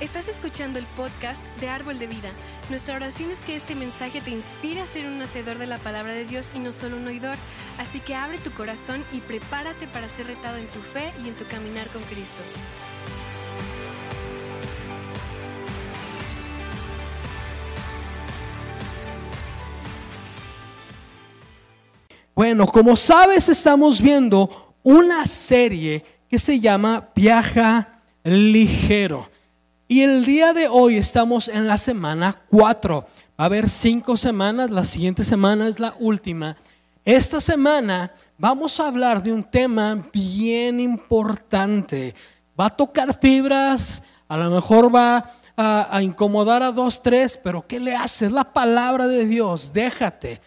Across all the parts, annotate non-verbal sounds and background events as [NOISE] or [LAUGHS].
Estás escuchando el podcast de Árbol de Vida. Nuestra oración es que este mensaje te inspire a ser un hacedor de la palabra de Dios y no solo un oidor. Así que abre tu corazón y prepárate para ser retado en tu fe y en tu caminar con Cristo. Bueno, como sabes, estamos viendo una serie que se llama Viaja Ligero. Y el día de hoy estamos en la semana 4. Va a haber cinco semanas, la siguiente semana es la última. Esta semana vamos a hablar de un tema bien importante. Va a tocar fibras, a lo mejor va a, a incomodar a dos, tres, pero ¿qué le hace? Es la palabra de Dios. Déjate,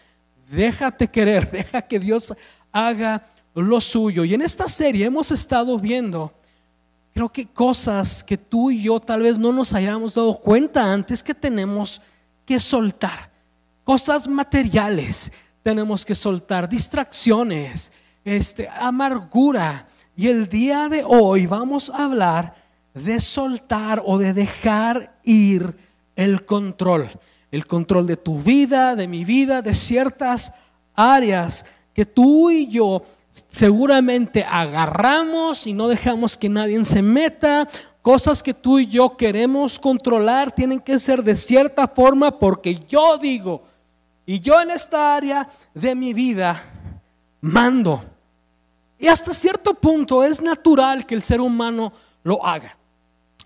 déjate querer, [LAUGHS] deja que Dios haga lo suyo. Y en esta serie hemos estado viendo creo que cosas que tú y yo tal vez no nos hayamos dado cuenta antes que tenemos que soltar. Cosas materiales tenemos que soltar, distracciones, este, amargura. Y el día de hoy vamos a hablar de soltar o de dejar ir el control. El control de tu vida, de mi vida, de ciertas áreas que tú y yo seguramente agarramos y no dejamos que nadie se meta. Cosas que tú y yo queremos controlar tienen que ser de cierta forma porque yo digo, y yo en esta área de mi vida mando. Y hasta cierto punto es natural que el ser humano lo haga.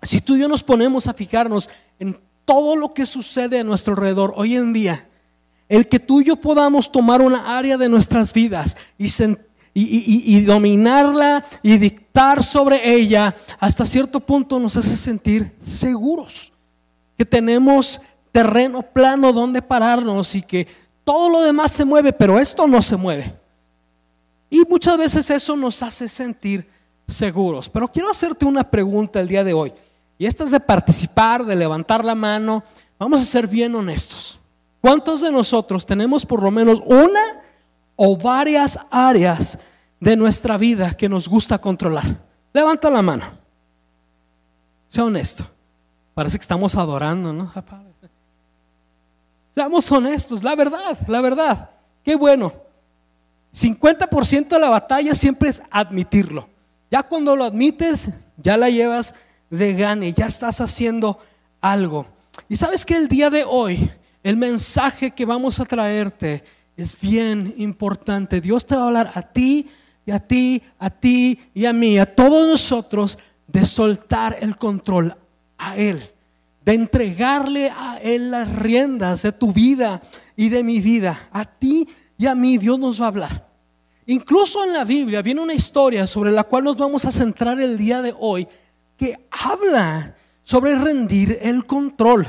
Si tú y yo nos ponemos a fijarnos en todo lo que sucede a nuestro alrededor hoy en día, el que tú y yo podamos tomar una área de nuestras vidas y sentir y, dominarla y dictar sobre ella, hasta cierto punto nos hace sentir seguros, que tenemos terreno plano donde pararnos y que todo lo demás se mueve, pero esto no se mueve. Y muchas veces eso nos hace sentir seguros. Pero quiero hacerte una pregunta el día de hoy. Y esta es de participar, de levantar la mano. Vamos a ser bien honestos. ¿Cuántos de nosotros tenemos por lo menos una o varias áreas de nuestra vida que nos gusta controlar? Levanta la mano. Sea honesto. Parece que estamos adorando, ¿no? Seamos honestos, la verdad, la verdad. Qué bueno. 50% de la batalla siempre es admitirlo. Ya cuando lo admites, ya la llevas de gane, ya estás haciendo algo. Y sabes que el día de hoy, el mensaje que vamos a traerte es bien importante. Dios te va a hablar a ti y a ti, a ti y a mí, a todos nosotros, de soltar el control a Él, de entregarle a Él las riendas de tu vida y de mi vida. A ti y a mí Dios nos va a hablar. Incluso en la Biblia viene una historia sobre la cual nos vamos a centrar el día de hoy, que habla sobre rendir el control.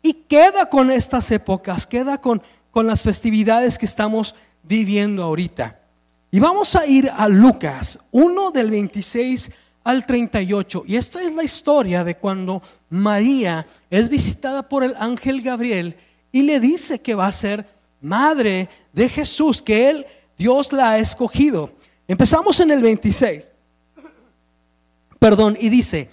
Y queda con estas épocas, queda con con las festividades que estamos viviendo ahorita. Y vamos a ir a Lucas 1 del 26 al 38. Y esta es la historia de cuando María es visitada por el ángel Gabriel y le dice que va a ser madre de Jesús, que él, Dios la ha escogido. Empezamos en el 26. Perdón, y dice,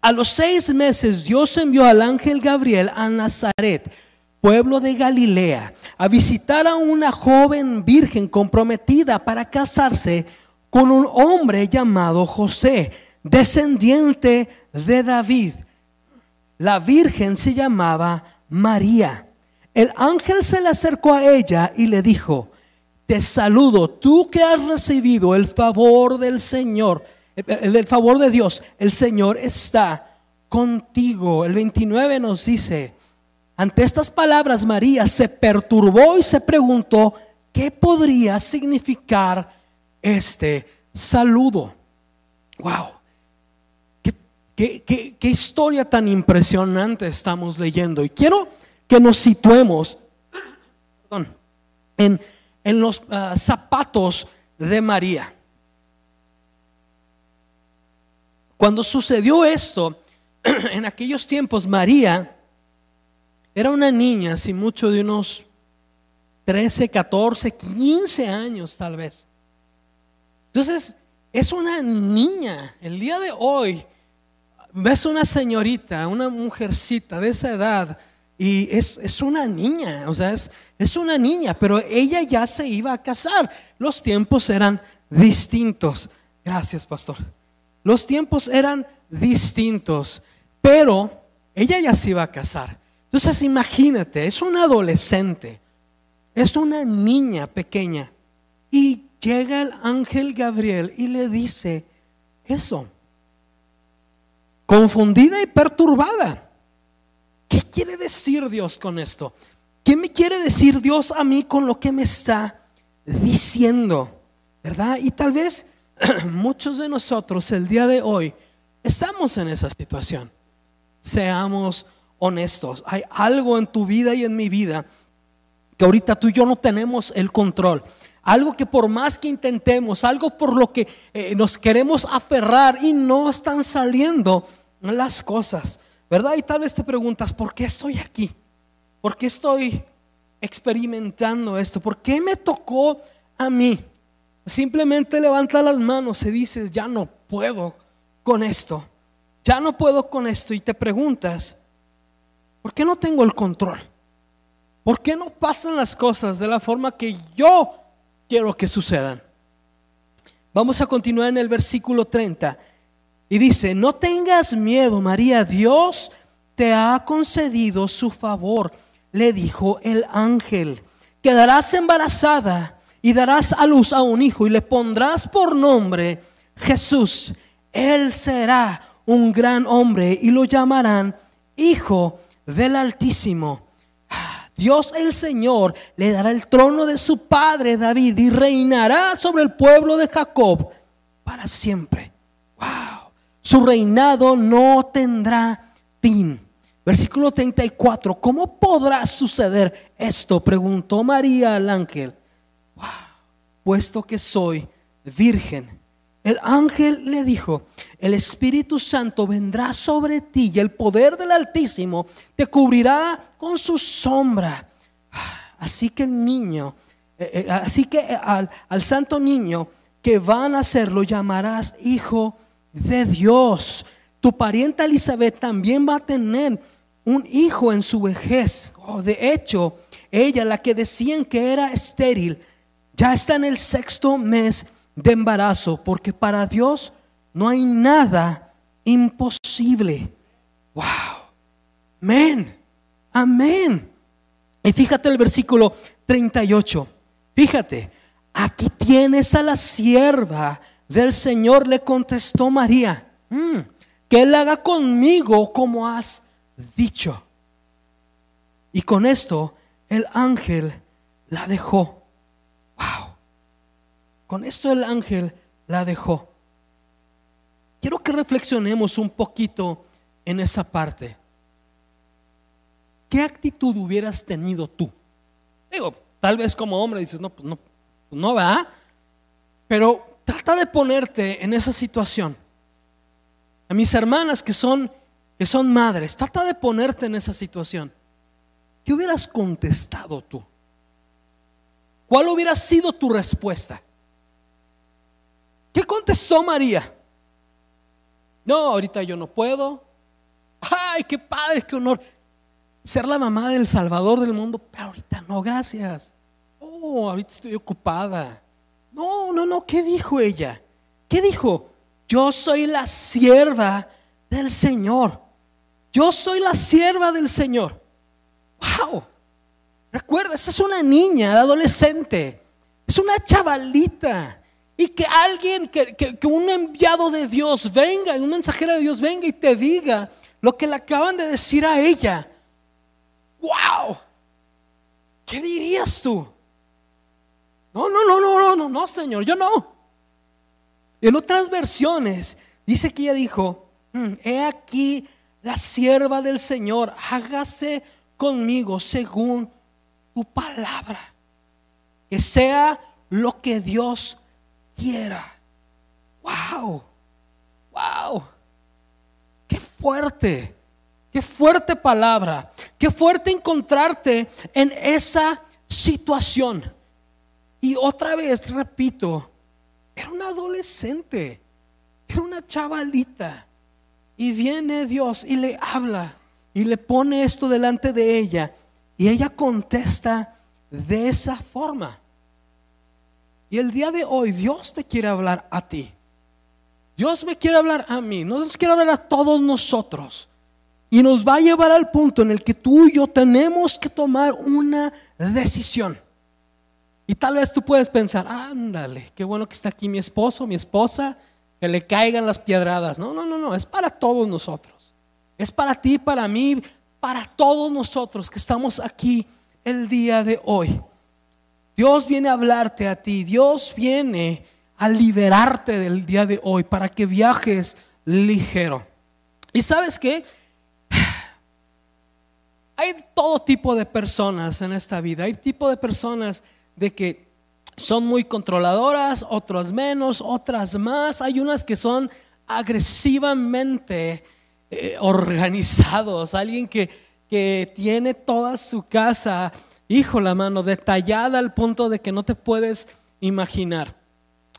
a los seis meses Dios envió al ángel Gabriel a Nazaret pueblo de Galilea, a visitar a una joven virgen comprometida para casarse con un hombre llamado José, descendiente de David. La virgen se llamaba María. El ángel se le acercó a ella y le dijo, te saludo, tú que has recibido el favor del Señor, el, favor de Dios, el Señor está contigo. El 29 nos dice, ante estas palabras, María se perturbó y se preguntó qué podría significar este saludo. ¡Wow! ¿Qué, historia tan impresionante estamos leyendo? Y quiero que nos situemos en, los ah, zapatos de María. Cuando sucedió esto, [CLEARS THROAT] en aquellos tiempos, María era una niña, sin mucho de unos 13, 14, 15 años tal vez. Entonces, es una niña. El día de hoy ves una señorita, una mujercita de esa edad, y es, es una niña, o sea, es, es una niña, pero ella ya se iba a casar. Los tiempos eran distintos. Gracias, pastor. Los tiempos eran distintos, pero ella ya se iba a casar. Entonces imagínate, es una adolescente, es una niña pequeña y llega el ángel Gabriel y le dice eso, confundida y perturbada. ¿Qué quiere decir Dios con esto? ¿Qué me quiere decir Dios a mí con lo que me está diciendo? ¿Verdad? Y tal vez [CLEARS THROAT] muchos de nosotros el día de hoy estamos en esa situación. Seamos honestos. Hay algo en tu vida y en mi vida que ahorita tú y yo no tenemos el control. Algo que por más que intentemos, algo por lo que eh, nos queremos aferrar y no están saliendo las cosas, ¿verdad? Y tal vez te preguntas, ¿por qué estoy aquí? ¿Por qué estoy experimentando esto? ¿Por qué me tocó a mí? Simplemente levanta las manos y dices, ya no puedo con esto, ya no puedo con esto y te preguntas, ¿por qué no tengo el control? ¿Por qué no pasan las cosas de la forma que yo quiero que sucedan? Vamos a continuar en el versículo 30 y dice, no tengas miedo María, Dios te ha concedido su favor, le dijo el ángel, quedarás embarazada y darás a luz a un hijo y le pondrás por nombre Jesús. Él será un gran hombre y lo llamarán Hijo del Altísimo. Dios el Señor le dará el trono de su padre David y reinará sobre el pueblo de Jacob para siempre. Wow. Su reinado no tendrá fin. Versículo 34. ¿Cómo podrá suceder esto? Preguntó María al ángel. Wow. Puesto que soy virgen. El ángel le dijo, el Espíritu Santo vendrá sobre ti y el poder del Altísimo te cubrirá con su sombra. Así que el niño, eh, eh, así que eh, al, santo niño que van a nacer lo llamarás hijo de Dios. Tu parienta Elizabeth también va a tener un hijo en su vejez. Oh, de hecho, ella, la que decían que era estéril, ya está en el sexto mes de embarazo, porque para Dios no hay nada imposible. Wow. Amén. Amén. Y fíjate el versículo 38. Fíjate, aquí tienes a la sierva del Señor, le contestó María, mm, que Él haga conmigo como has dicho. Y con esto el ángel la dejó. Con esto el ángel la dejó. Quiero que reflexionemos un poquito en esa parte. ¿Qué actitud hubieras tenido tú? Digo, tal vez como hombre dices, no, pues no, pues no va. Pero trata de ponerte en esa situación. A mis hermanas que son, que son madres, trata de ponerte en esa situación. ¿Qué hubieras contestado tú? ¿Cuál hubiera sido tu respuesta? ¿Qué contestó María? No, ahorita yo no puedo. Ay, qué padre, qué honor. Ser la mamá del Salvador del mundo, pero ahorita no, gracias. Oh, ahorita estoy ocupada. No, no, no, ¿qué dijo ella? ¿Qué dijo? Yo soy la sierva del Señor. Yo soy la sierva del Señor. Wow. Recuerda, esa es una niña, adolescente. Es una chavalita. Y que alguien, que, un enviado de Dios venga, un mensajero de Dios venga y te diga lo que le acaban de decir a ella. ¡Wow! ¿Qué dirías tú? No, no, no, no, no, no, no, Señor, yo no. En otras versiones dice que ella dijo, mm, he aquí la sierva del Señor, hágase conmigo según tu palabra. Que sea lo que Dios quiera. ¡Wow! ¡Wow! ¡Qué fuerte! ¡Qué fuerte palabra! ¡Qué fuerte encontrarte en esa situación! Y otra vez, repito, era una adolescente, era una chavalita. Y viene Dios y le habla y le pone esto delante de ella. Y ella contesta de esa forma. Y el día de hoy Dios te quiere hablar a ti. Dios me quiere hablar a mí. Nos quiere hablar a todos nosotros. Y nos va a llevar al punto en el que tú y yo tenemos que tomar una decisión. Y tal vez tú puedes pensar, ándale, qué bueno que está aquí mi esposo, mi esposa, que le caigan las piedradas. No, no, no, no, es para todos nosotros. Es para ti, para mí, para todos nosotros que estamos aquí el día de hoy. Dios viene a hablarte a ti, Dios viene a liberarte del día de hoy para que viajes ligero. ¿Y sabes qué? [SIGHS] Hay todo tipo de personas en esta vida. Hay tipo de personas de que son muy controladoras, otras menos, otras más. Hay unas que son agresivamente eh, organizados. Alguien que, que tiene toda su casa, hijo la mano, detallada al punto de que no te puedes imaginar.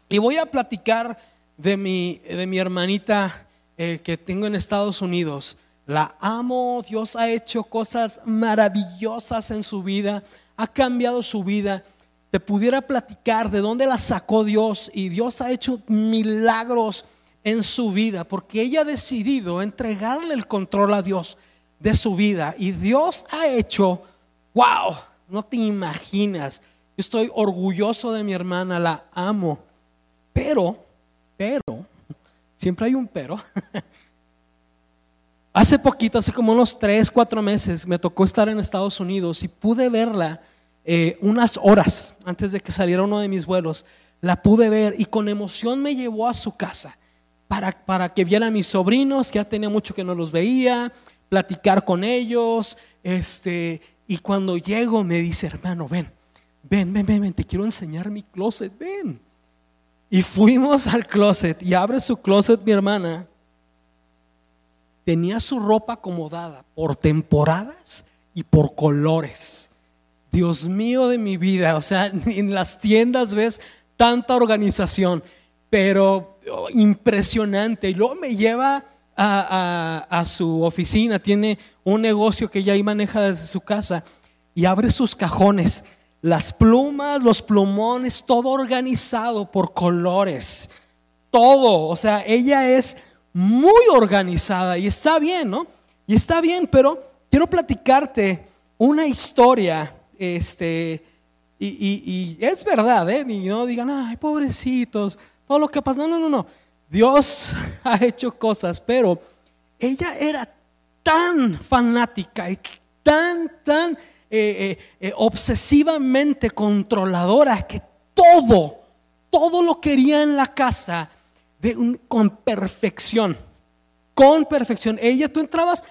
Y voy a platicar de mi, de mi hermanita eh, que tengo en Estados Unidos. La amo, Dios ha hecho cosas maravillosas en su vida, ha cambiado su vida. Te pudiera platicar de dónde la sacó Dios y Dios ha hecho milagros en su vida porque ella ha decidido entregarle el control a Dios de su vida y Dios ha hecho, wow, no te imaginas. Estoy orgulloso de mi hermana, la amo, pero, pero, siempre hay un pero. [LAUGHS] Hace poquito, hace como unos tres, cuatro meses, me tocó estar en Estados Unidos y pude verla eh, unas horas antes de que saliera uno de mis vuelos. La pude ver y con emoción me llevó a su casa para, para que viera a mis sobrinos, que ya tenía mucho que no los veía, platicar con ellos. Este, y cuando llego me dice, hermano, ven, ven, ven, ven, ven, te quiero enseñar mi closet, ven. Y fuimos al closet y abre su closet mi hermana tenía su ropa acomodada por temporadas y por colores. Dios mío de mi vida, o sea, [LAUGHS] en las tiendas ves tanta organización, pero oh, impresionante. Y luego me lleva a, su oficina, tiene un negocio que ya ahí maneja desde su casa y abre sus cajones, las plumas, los plumones, todo organizado por colores, todo, o sea, ella es muy organizada y está bien, ¿no? Y está bien, pero quiero platicarte una historia, este, y, es verdad, ¿eh? Y no digan, ay, pobrecitos, todo lo que pasa. No, no, no, no. Dios [LAUGHS] ha hecho cosas, pero ella era tan fanática y tan, tan eh, eh, eh, obsesivamente controladora que todo, todo lo quería en la casa con perfección, con perfección. Ella, tú entrabas,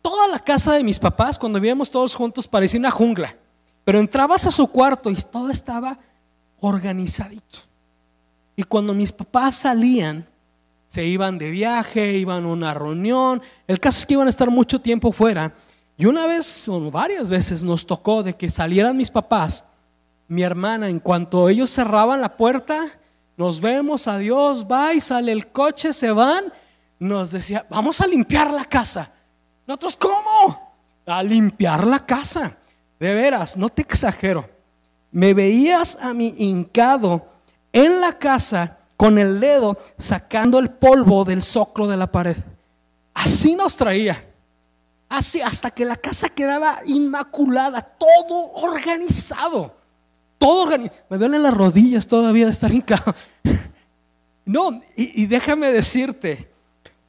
toda la casa de mis papás, cuando vivíamos todos juntos, parecía una jungla, pero entrabas a su cuarto y todo estaba organizadito. Y cuando mis papás salían, se iban de viaje, iban a una reunión, el caso es que iban a estar mucho tiempo fuera. Y una vez o varias veces nos tocó de que salieran mis papás, mi hermana, en cuanto ellos cerraban la puerta, nos vemos, adiós, y sale el coche, se van, nos decía, vamos a limpiar la casa. Nosotros, ¿cómo? A limpiar la casa. De veras, no te exagero. Me veías a mí hincado en la casa con el dedo sacando el polvo del zoclo de la pared. Así nos traía. Así hasta que la casa quedaba inmaculada, todo organizado. Todo organizado. Me duelen las rodillas todavía de estar hincado. [LAUGHS] No, y, déjame decirte,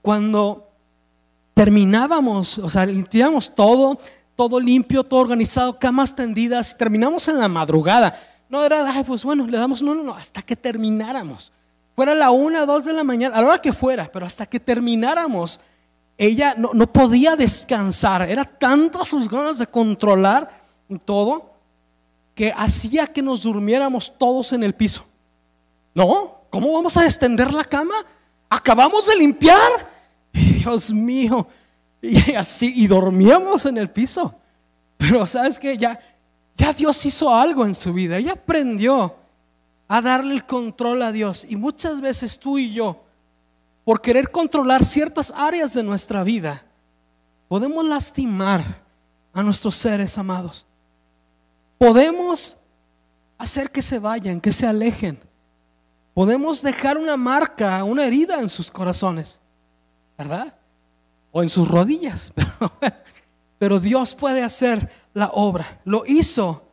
cuando terminábamos, o sea, limpiamos todo, todo limpio, todo organizado, camas tendidas, terminamos en la madrugada. No era, pues bueno, le damos, no, no, no, hasta que termináramos. Fuera la una, dos de la mañana, a la hora que fuera, pero hasta que termináramos, ella no, no podía descansar. Era tantas sus ganas de controlar todo que hacía que nos durmiéramos todos en el piso. No, ¿cómo vamos a extender la cama? Acabamos de limpiar. Dios mío. Y así, y dormíamos en el piso. Pero sabes que ya, ya Dios hizo algo en su vida. Ella aprendió a darle el control a Dios. Y muchas veces tú y yo, por querer controlar ciertas áreas de nuestra vida, podemos lastimar a nuestros seres amados. Podemos hacer que se vayan, que se alejen. Podemos dejar una marca, una herida en sus corazones, ¿verdad? O en sus rodillas. [LAUGHS] Pero, Dios puede hacer la obra. Lo hizo,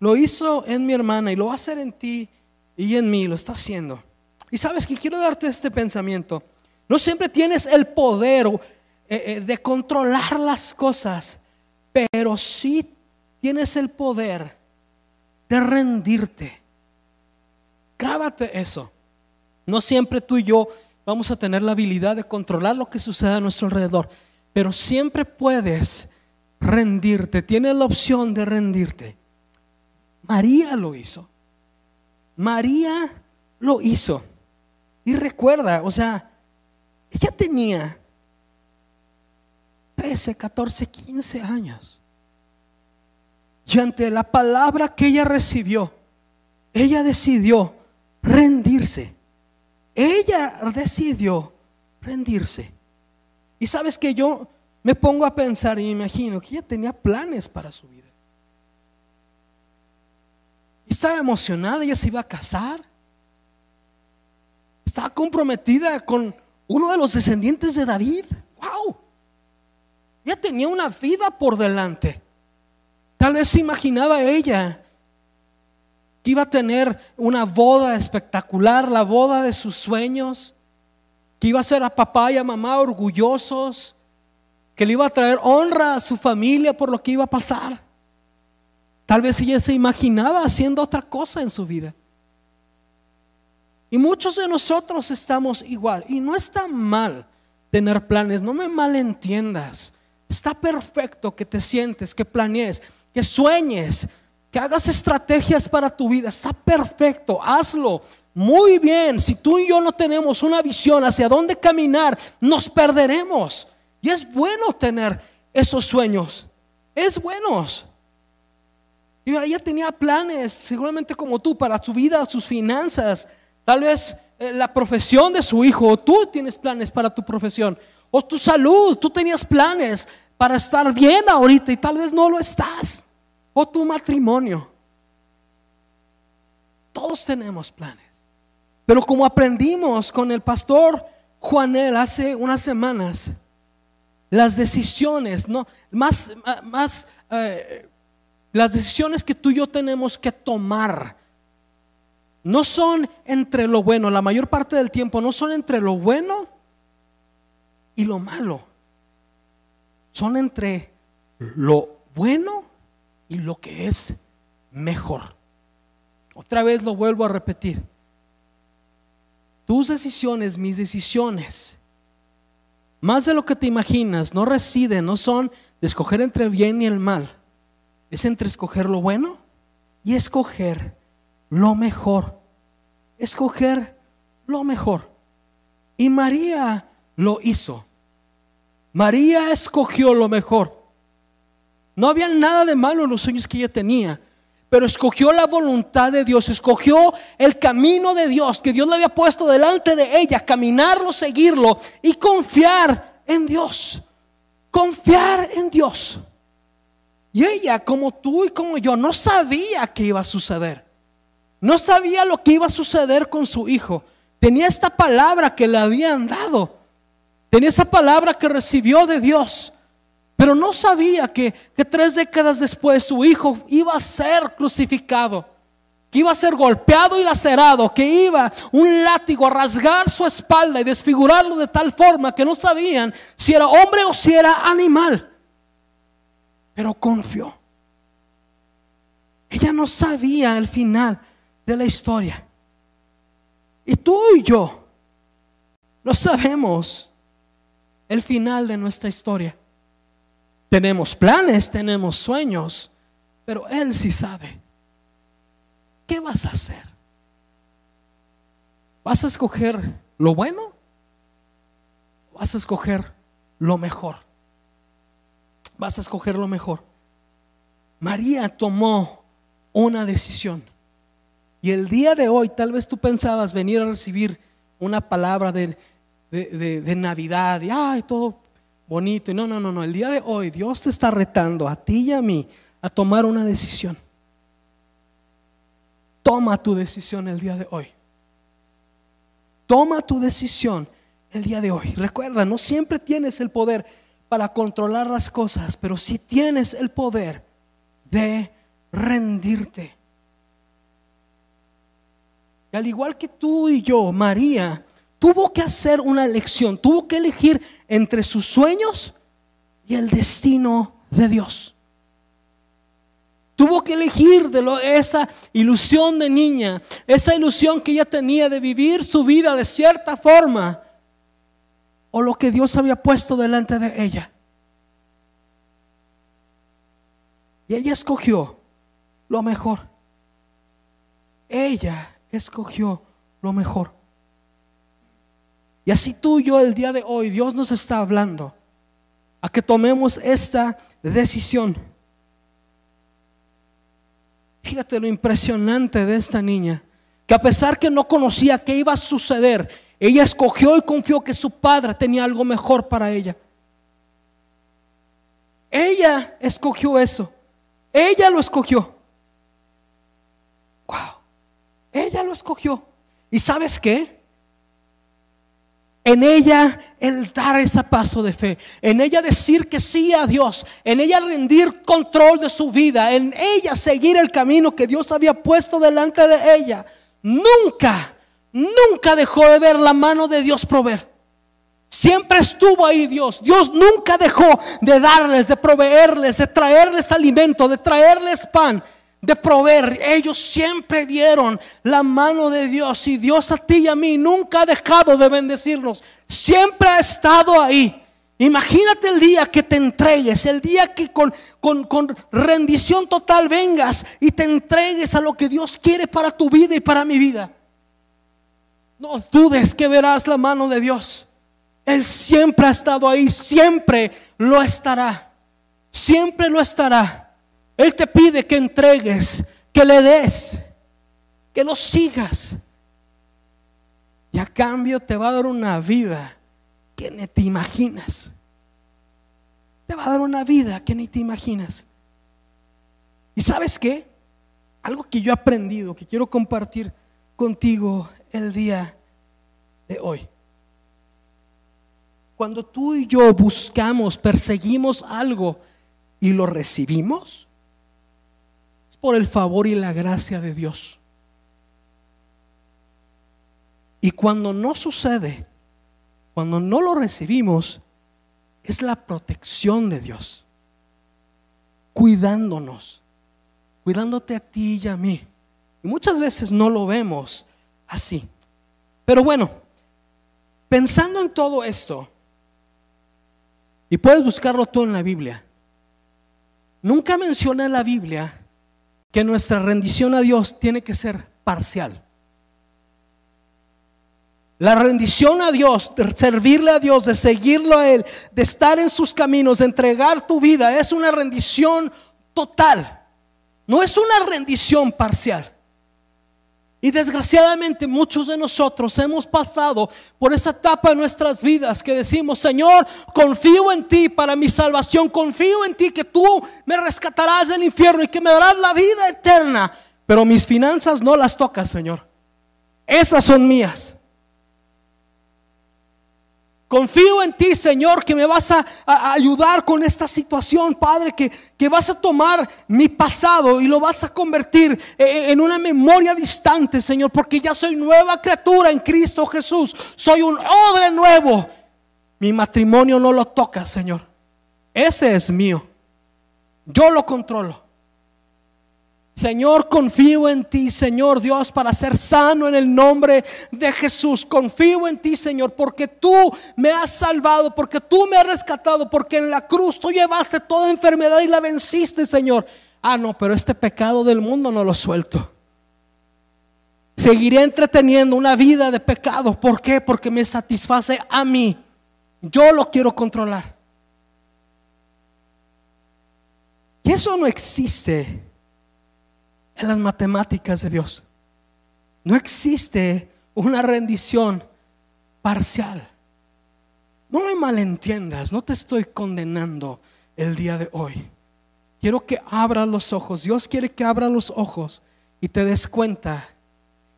lo hizo en mi hermana y lo va a hacer en ti y en mí, lo está haciendo. Y sabes que quiero darte este pensamiento. No siempre tienes el poder eh, eh, de controlar las cosas, pero sí tienes el poder de rendirte. Grábate eso. No siempre tú y yo vamos a tener la habilidad de controlar lo que sucede a nuestro alrededor, pero siempre puedes rendirte, tienes la opción de rendirte. María lo hizo. María lo hizo. Y recuerda, o sea, ella tenía 13, 14, 15 años. Y ante la palabra que ella recibió, ella decidió rendirse. Ella decidió rendirse. Y sabes que yo me pongo a pensar y me imagino que ella tenía planes para su vida. Estaba emocionada, ella se iba a casar. Estaba comprometida con uno de los descendientes de David. ¡Wow! Ella tenía una vida por delante. Tal vez se imaginaba ella que iba a tener una boda espectacular, la boda de sus sueños, que iba a ser a papá y a mamá orgullosos, que le iba a traer honra a su familia por lo que iba a pasar. Tal vez ella se imaginaba haciendo otra cosa en su vida. Y muchos de nosotros estamos igual. Y no está mal tener planes, no me malentiendas. Está perfecto que te sientes, que planees, que sueñes, que hagas estrategias para tu vida. Está perfecto, hazlo. Muy bien, si tú y yo no tenemos una visión hacia dónde caminar, nos perderemos. Y es bueno tener esos sueños. Es bueno. Y ella tenía planes, seguramente como tú, para su vida, sus finanzas. Tal vez eh, la profesión de su hijo, o tú tienes planes para tu profesión, o tu salud, tú tenías planes para estar bien ahorita y tal vez no lo estás o tu matrimonio. Todos tenemos planes. Pero como aprendimos con el pastor Juanel hace unas semanas, las decisiones, no, más, más eh, las decisiones que tú y yo tenemos que tomar no son entre lo bueno, la mayor parte del tiempo no son entre lo bueno y lo malo. Son entre lo bueno y lo que es mejor. Otra vez lo vuelvo a repetir. Tus decisiones, mis decisiones, más de lo que te imaginas, no residen, no son de escoger entre bien y el mal. Es entre escoger lo bueno y escoger lo mejor. Escoger lo mejor. Y María lo hizo. María escogió lo mejor. No había nada de malo en los sueños que ella tenía, pero escogió la voluntad de Dios, escogió el camino de Dios que Dios le había puesto delante de ella, caminarlo, seguirlo y confiar en Dios. Confiar en Dios. Y ella, como tú y como yo, no sabía qué iba a suceder. No sabía lo que iba a suceder con su hijo. Tenía esta palabra que le habían dado. Tenía esa palabra que recibió de Dios. Pero no sabía que, tres décadas después su hijo iba a ser crucificado, que iba a ser golpeado y lacerado, que iba un látigo a rasgar su espalda y desfigurarlo de tal forma que no sabían si era hombre o si era animal. Pero confió. Ella no sabía el final de la historia. Y tú y yo no sabemos el final de nuestra historia. Tenemos planes, tenemos sueños, pero Él sí sabe. ¿Qué vas a hacer? ¿Vas a escoger lo bueno? ¿O vas a escoger lo mejor? Vas a escoger lo mejor. María tomó una decisión. Y el día de hoy, tal vez tú pensabas venir a recibir una palabra de, de, de Navidad y ay, todo bonito. No, no, no, no. El día de hoy Dios te está retando a ti y a mí a tomar una decisión. Toma tu decisión el día de hoy. Toma tu decisión el día de hoy. Recuerda, no siempre tienes el poder para controlar las cosas, pero sí tienes el poder de rendirte. Y al igual que tú y yo, María tuvo que hacer una elección, tuvo que elegir entre sus sueños y el destino de Dios. Tuvo que elegir de lo, esa ilusión de niña, esa ilusión que ella tenía de vivir su vida de cierta forma, o lo que Dios había puesto delante de ella. Y ella escogió lo mejor. Ella escogió lo mejor. Y así tú y yo el día de hoy, Dios nos está hablando a que tomemos esta decisión. Fíjate lo impresionante de esta niña, que a pesar que no conocía qué iba a suceder, ella escogió y confió que su padre tenía algo mejor para ella. Ella escogió eso. Ella lo escogió. Wow. Ella lo escogió. ¿Y sabes qué? En ella el dar ese paso de fe, en ella decir que sí a Dios, en ella rendir control de su vida, en ella seguir el camino que Dios había puesto delante de ella. Nunca, nunca dejó de ver la mano de Dios proveer. Siempre estuvo ahí Dios. Dios nunca dejó de darles, de proveerles, de traerles alimento, de traerles pan de proveer. Ellos siempre vieron la mano de Dios y Dios a ti y a mí nunca ha dejado de bendecirnos. Siempre ha estado ahí. Imagínate el día que te entregues, el día que con, con, con, rendición total vengas y te entregues a lo que Dios quiere para tu vida y para mi vida. No dudes que verás la mano de Dios. Él siempre ha estado ahí, siempre lo estará. Siempre lo estará. Él te pide que entregues, que le des, que lo sigas. Y a cambio te va a dar una vida que ni te imaginas. Te va a dar una vida que ni te imaginas. ¿Y sabes qué? Algo que yo he aprendido, que quiero compartir contigo el día de hoy. Cuando tú y yo buscamos, perseguimos algo y lo recibimos, por el favor y la gracia de Dios. Y cuando no sucede, cuando no lo recibimos, es la protección de Dios, cuidándonos, cuidándote a ti y a mí. Y muchas veces no lo vemos así. Pero bueno, pensando en todo esto, y puedes buscarlo todo en la Biblia, nunca menciona en la Biblia que nuestra rendición a Dios tiene que ser parcial. La rendición a Dios, de servirle a Dios, de seguirlo a Él, de estar en sus caminos, de entregar tu vida, es una rendición total. No es una rendición parcial. Y desgraciadamente muchos de nosotros hemos pasado por esa etapa de nuestras vidas que decimos, Señor, confío en ti para mi salvación, confío en ti que tú me rescatarás del infierno y que me darás la vida eterna, pero mis finanzas no las tocas, Señor. Esas son mías. Confío en ti, Señor, que me vas a, ayudar con esta situación, Padre, que, que, vas a tomar mi pasado y lo vas a convertir eh, eh, en una memoria distante, Señor, porque ya soy nueva criatura en Cristo Jesús. Soy un odre nuevo. Mi matrimonio no lo toca, Señor. Ese es mío. Yo lo controlo. Señor, confío en ti, Señor Dios, para ser sano en el nombre de Jesús. Confío en ti, Señor, porque tú me has salvado, porque tú me has rescatado, porque en la cruz tú llevaste toda enfermedad y la venciste, Señor. Ah, no, pero este pecado del mundo no lo suelto. Seguiré entreteniendo una vida de pecado. ¿Por qué? Porque me satisface a mí. Yo lo quiero controlar. Y eso no existe en las matemáticas de Dios. No existe una rendición parcial. me malentiendas, no te estoy condenando el día de hoy. Quiero que abras los ojos. Dios quiere que abras los ojos y te des cuenta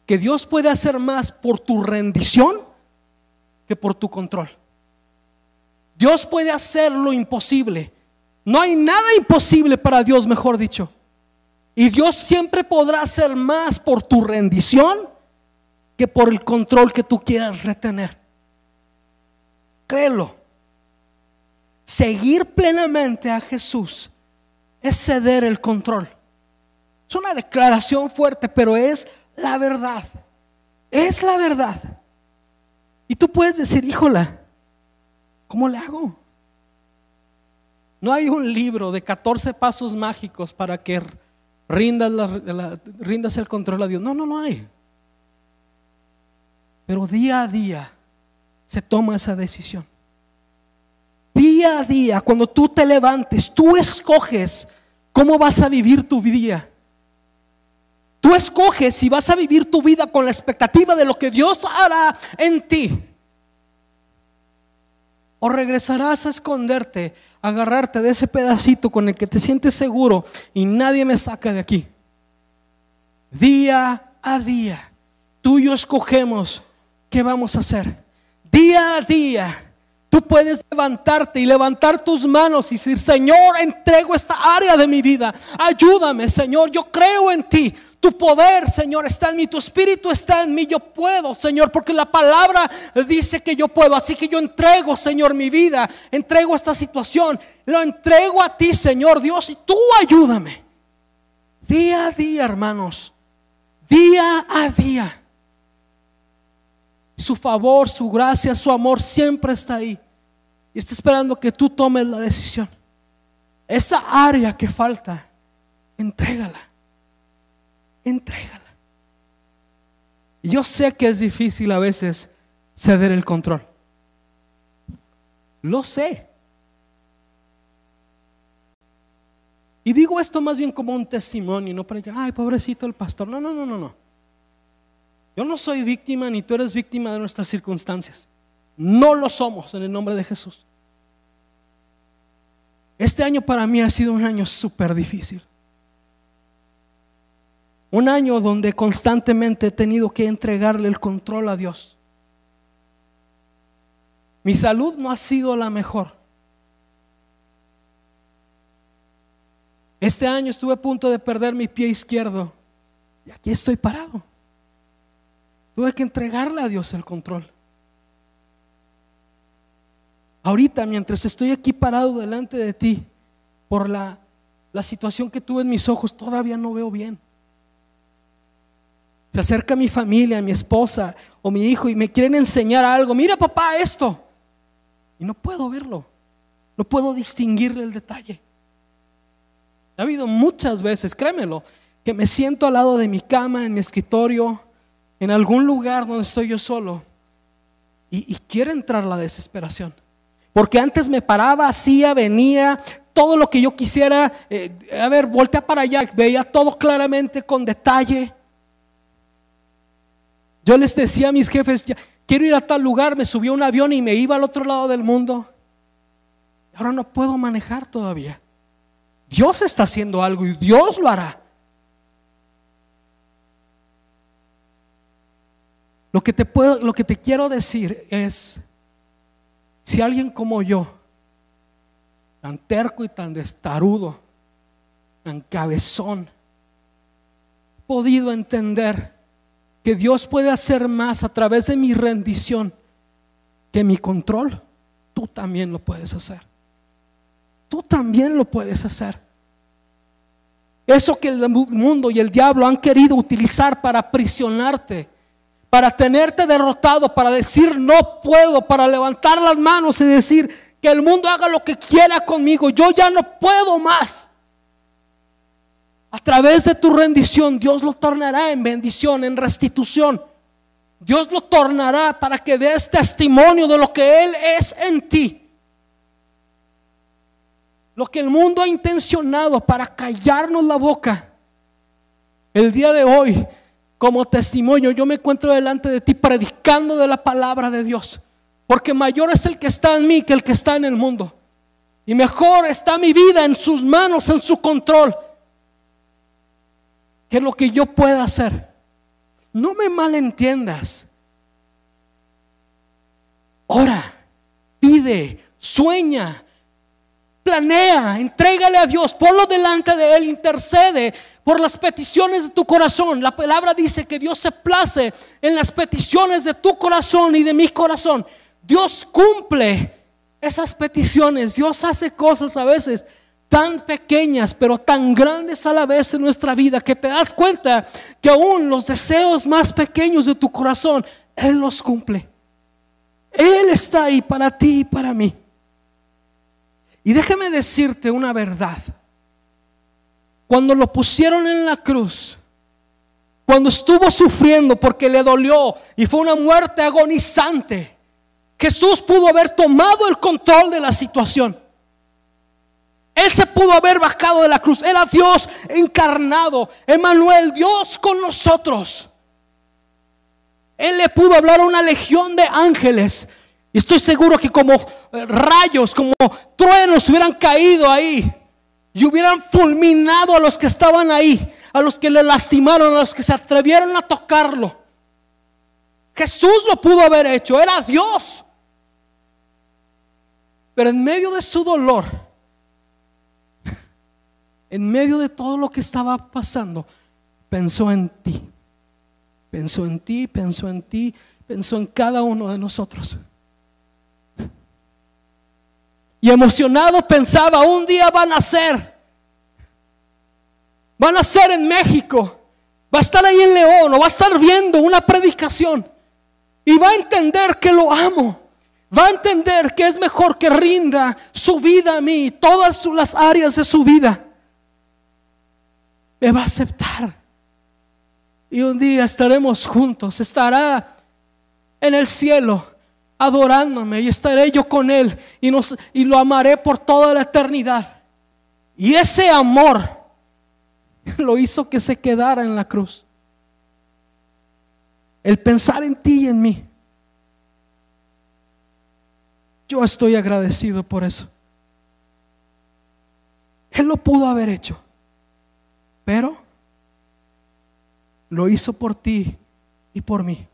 que Dios puede hacer más por tu rendición que por tu control. Dios puede hacer lo imposible. No hay nada imposible para Dios, mejor dicho. Y Dios siempre podrá hacer más por tu rendición que por el control que tú quieras retener. Créelo. Seguir plenamente a Jesús es ceder el control. Es una declaración fuerte, pero es la verdad. Es la verdad. Y tú puedes decir, híjola, ¿cómo le hago? No hay un libro de 14 pasos mágicos para que rindas, el control a Dios. No, no, no hay. Pero día a día se toma esa decisión. Día a día, cuando tú te levantes, tú escoges cómo vas a vivir tu día. Tú escoges si vas a vivir tu vida con la expectativa de lo que Dios hará en ti. O regresarás a esconderte, a agarrarte de ese pedacito con el que te sientes seguro y nadie me saca de aquí. Día a día, tú y yo escogemos qué vamos a hacer. Día a día, Tú puedes levantarte y levantar tus manos y decir, Señor, entrego esta área de mi vida. Ayúdame, Señor, yo creo en ti. Tu poder, Señor, está en mí, tu espíritu está en mí. Yo puedo, Señor, porque la palabra dice que yo puedo. Así que yo entrego, Señor, mi vida, entrego esta situación, lo entrego a ti, Señor Dios, y tú ayúdame. Día a día, hermanos, día a día. Su favor, su gracia, su amor siempre está ahí. Y está esperando que tú tomes la decisión. Esa área que falta, entrégala. Entrégala. Yo sé que es difícil a veces ceder el control. Lo sé. Y digo esto más bien como un testimonio, no para decir, ay, pobrecito el pastor. No, no, no, no, no. Yo no soy víctima ni tú eres víctima de nuestras circunstancias. No lo somos en el nombre de Jesús. Este año para mí ha sido un año súper difícil. Un año donde constantemente he tenido que entregarle el control a Dios. Mi salud no ha sido la mejor. Este año estuve a punto de perder mi pie izquierdo y aquí estoy parado. Tuve que entregarle a Dios el control. Ahorita, mientras estoy aquí parado delante de ti, por la, la situación que tuve en mis ojos, todavía no veo bien. Se acerca mi familia, mi esposa o mi hijo y me quieren enseñar algo. Mira papá esto. Y no puedo verlo. No puedo distinguirle el detalle. Ha habido muchas veces, créemelo, que me siento al lado de mi cama, en mi escritorio, en algún lugar donde estoy yo solo y, quiere entrar la desesperación. Porque antes me paraba, hacía, venía, todo lo que yo quisiera, eh, a ver, voltea para allá, veía todo claramente, con detalle. Yo les decía a mis jefes, quiero ir a tal lugar, me subí a un avión y me iba al otro lado del mundo. Ahora no puedo manejar todavía. Dios está haciendo algo y Dios lo hará. Lo que te puedo, lo que te quiero decir es, si alguien como yo, tan terco y tan destarudo, tan cabezón, podido entender que Dios puede hacer más a través de mi rendición que mi control, tú también lo puedes hacer. Tú también lo puedes hacer. Eso que el mundo y el diablo han querido utilizar para aprisionarte para tenerte derrotado, para decir no puedo, para levantar las manos y decir que el mundo haga lo que quiera conmigo, yo ya no puedo más. A través de tu rendición, Dios lo tornará en bendición, en restitución. Dios lo tornará para que des testimonio de lo que Él es en ti. Lo que el mundo ha intencionado para callarnos la boca. El día de hoy como testimonio, yo me encuentro delante de ti predicando de la palabra de Dios. porque mayor es el que está en mí que el que está en el mundo. Y mejor está mi vida en sus manos, en su control, que lo que yo pueda hacer. No me malentiendas. Ora, pide, sueña, planea, entrégale a Dios, ponlo delante de Él, intercede por las peticiones de tu corazón. La palabra dice que Dios se place en las peticiones de tu corazón y de mi corazón. Dios cumple esas peticiones. Dios hace cosas a veces tan pequeñas, pero tan grandes a la vez en nuestra vida, que te das cuenta que aún los deseos más pequeños de tu corazón, Él los cumple. Él está ahí para ti y para mí. Y déjame decirte una verdad. Cuando lo pusieron en la cruz, cuando estuvo sufriendo porque le dolió y fue una muerte agonizante, Jesús pudo haber tomado el control de la situación. Él se pudo haber bajado de la cruz. Era Dios encarnado. Emanuel, Dios con nosotros. Él le pudo hablar a una legión de ángeles. Y estoy seguro que como eh, rayos, como truenos hubieran caído ahí. Y hubieran fulminado a los que estaban ahí. A los que le lastimaron, a los que se atrevieron a tocarlo. Jesús lo pudo haber hecho. Era Dios. Pero en medio de su dolor, en medio de todo lo que estaba pasando, pensó en ti. Pensó en ti, pensó en ti, pensó en cada uno de nosotros. Y emocionado pensaba, un día van a ser. Van a ser en México. Va a estar ahí en León o va a estar viendo una predicación. Y va a entender que lo amo va a entender que es mejor que rinda su vida a mí, todas las áreas de su vida. Me va a aceptar. Y un día estaremos juntos, estará en el cielo adorándome y estaré yo con él y, nos, y lo amaré por toda la eternidad. Y ese amor [LAUGHS] lo hizo que se quedara en la cruz. El pensar en ti y en mí yo estoy agradecido por eso. Él lo pudo haber hecho, pero lo hizo por ti y por mí.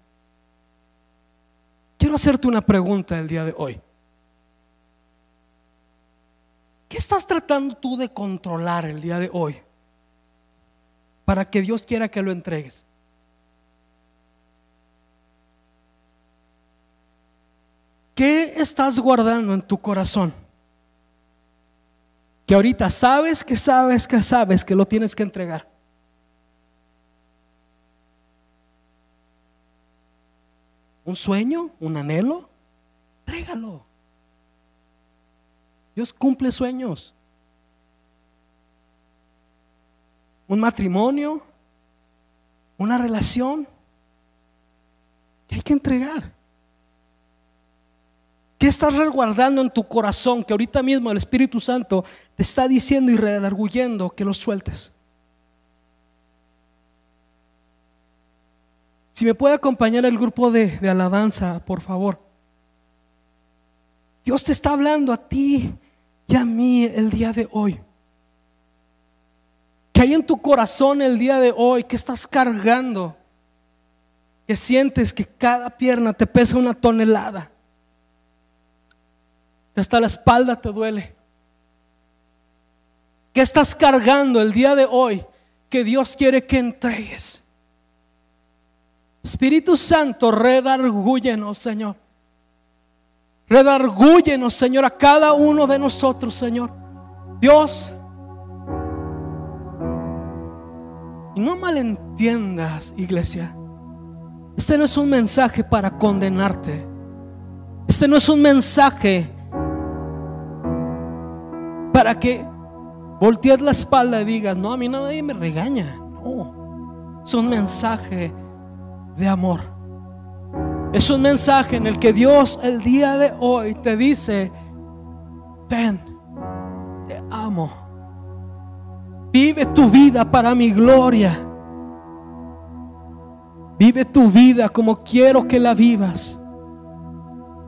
Quiero hacerte una pregunta el día de hoy. ¿Qué estás tratando tú de controlar el día de hoy para que Dios quiera que lo entregues? ¿Qué estás guardando en tu corazón? Que ahorita sabes que sabes que sabes que lo tienes que entregar. ¿Un sueño? ¿Un anhelo? Trégalo. Dios cumple sueños. Un matrimonio, una relación que hay que entregar. ¿Qué estás resguardando en tu corazón que ahorita mismo el Espíritu Santo te está diciendo y redarguyendo que lo sueltes? Si me puede acompañar el grupo de, de alabanza, por favor. Dios te está hablando a ti y a mí el día de hoy. Que hay en tu corazón el día de hoy que estás cargando, que sientes que cada pierna te pesa una tonelada hasta la espalda te duele. ¿Qué estás cargando el día de hoy que Dios quiere que entregues? Espíritu Santo, redargúyenos, Señor. Redargúyenos, Señor, a cada uno de nosotros, Señor. Dios, y no malentiendas, iglesia. Este no es un mensaje para condenarte. Este no es un mensaje para que voltees la espalda y digas, no, a mí nadie me regaña. No, es un mensaje de amor. Es un mensaje en el que Dios el día de hoy te dice, ven, te amo. Vive tu vida para mi gloria. Vive tu vida como quiero que la vivas.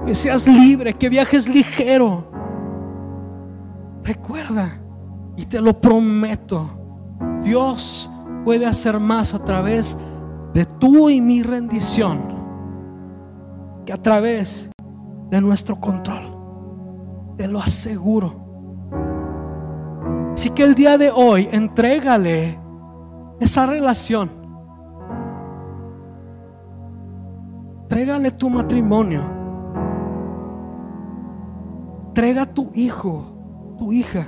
que seas libre, que viajes ligero. Recuerda, y te lo prometo, Dios puede hacer más a través de tu y mi rendición que a través de nuestro control. Te lo aseguro. Así que el día de hoy, entrégale esa relación. Entrégale tu matrimonio. Entrega tu hijo, tu hija.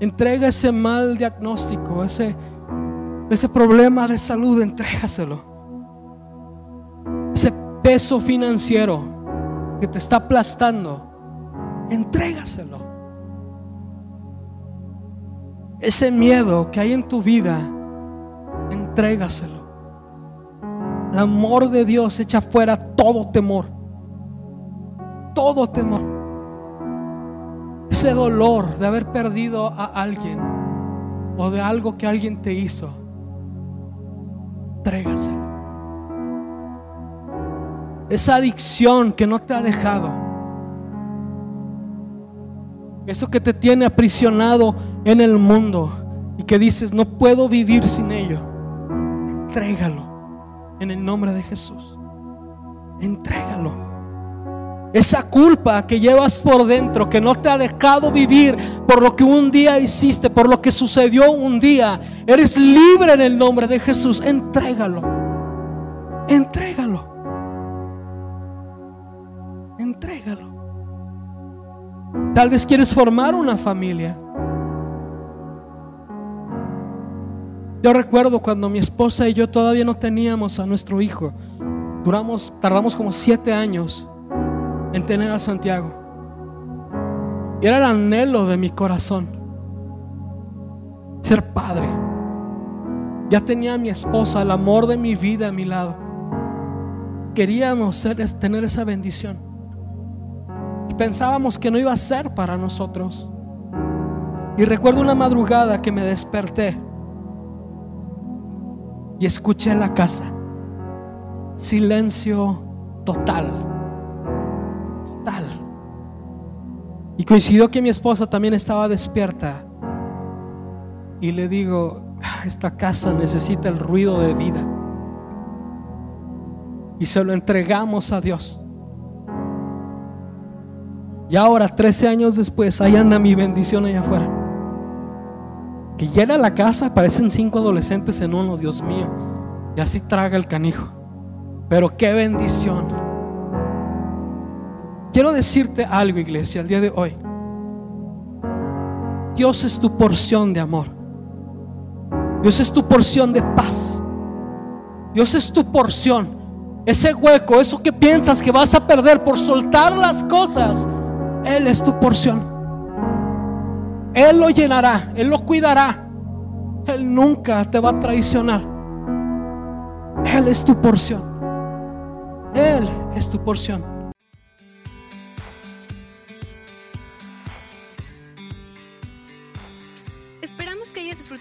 Entrega ese mal diagnóstico, ese, ese problema de salud, entrégaselo. Ese peso financiero que te está aplastando, entrégaselo. Ese miedo que hay en tu vida, entrégaselo. El amor de Dios echa fuera todo temor. Todo temor. Ese dolor de haber perdido a alguien o de algo que alguien te hizo, entrégaselo. Esa adicción que no te ha dejado. Eso que te tiene aprisionado en el mundo y que dices, no puedo vivir sin ello. Entrégalo en el nombre de Jesús. Entrégalo. Esa culpa que llevas por dentro, que no te ha dejado vivir por lo que un día hiciste, por lo que sucedió un día, eres libre en el nombre de Jesús. Entrégalo. Entrégalo. Entrégalo. Tal vez quieres formar una familia. Yo recuerdo cuando mi esposa y yo todavía no teníamos a nuestro hijo. Duramos, tardamos como siete años en tener a Santiago. Y era el anhelo de mi corazón. Ser padre. Ya tenía a mi esposa, el amor de mi vida a mi lado. Queríamos tener esa bendición. Y pensábamos que no iba a ser para nosotros. Y recuerdo una madrugada que me desperté y escuché la casa. Silencio. Total. Y coincidió que mi esposa también estaba despierta. Y le digo, "Ah, esta casa necesita el ruido de vida. Y se lo entregamos a Dios. Y ahora, 13 años después, ahí anda mi bendición allá afuera. Que llena la casa, parecen cinco adolescentes en uno, Dios mío. Y así traga el canijo. Pero qué bendición. Quiero decirte algo, iglesia, el día de hoy. Dios es tu porción de amor. Dios es tu porción de paz. Dios es tu porción. Ese hueco, eso que piensas que vas a perder por soltar las cosas, Él es tu porción. Él lo llenará, Él lo cuidará. Él nunca te va a traicionar. Él es tu porción. Él es tu porción.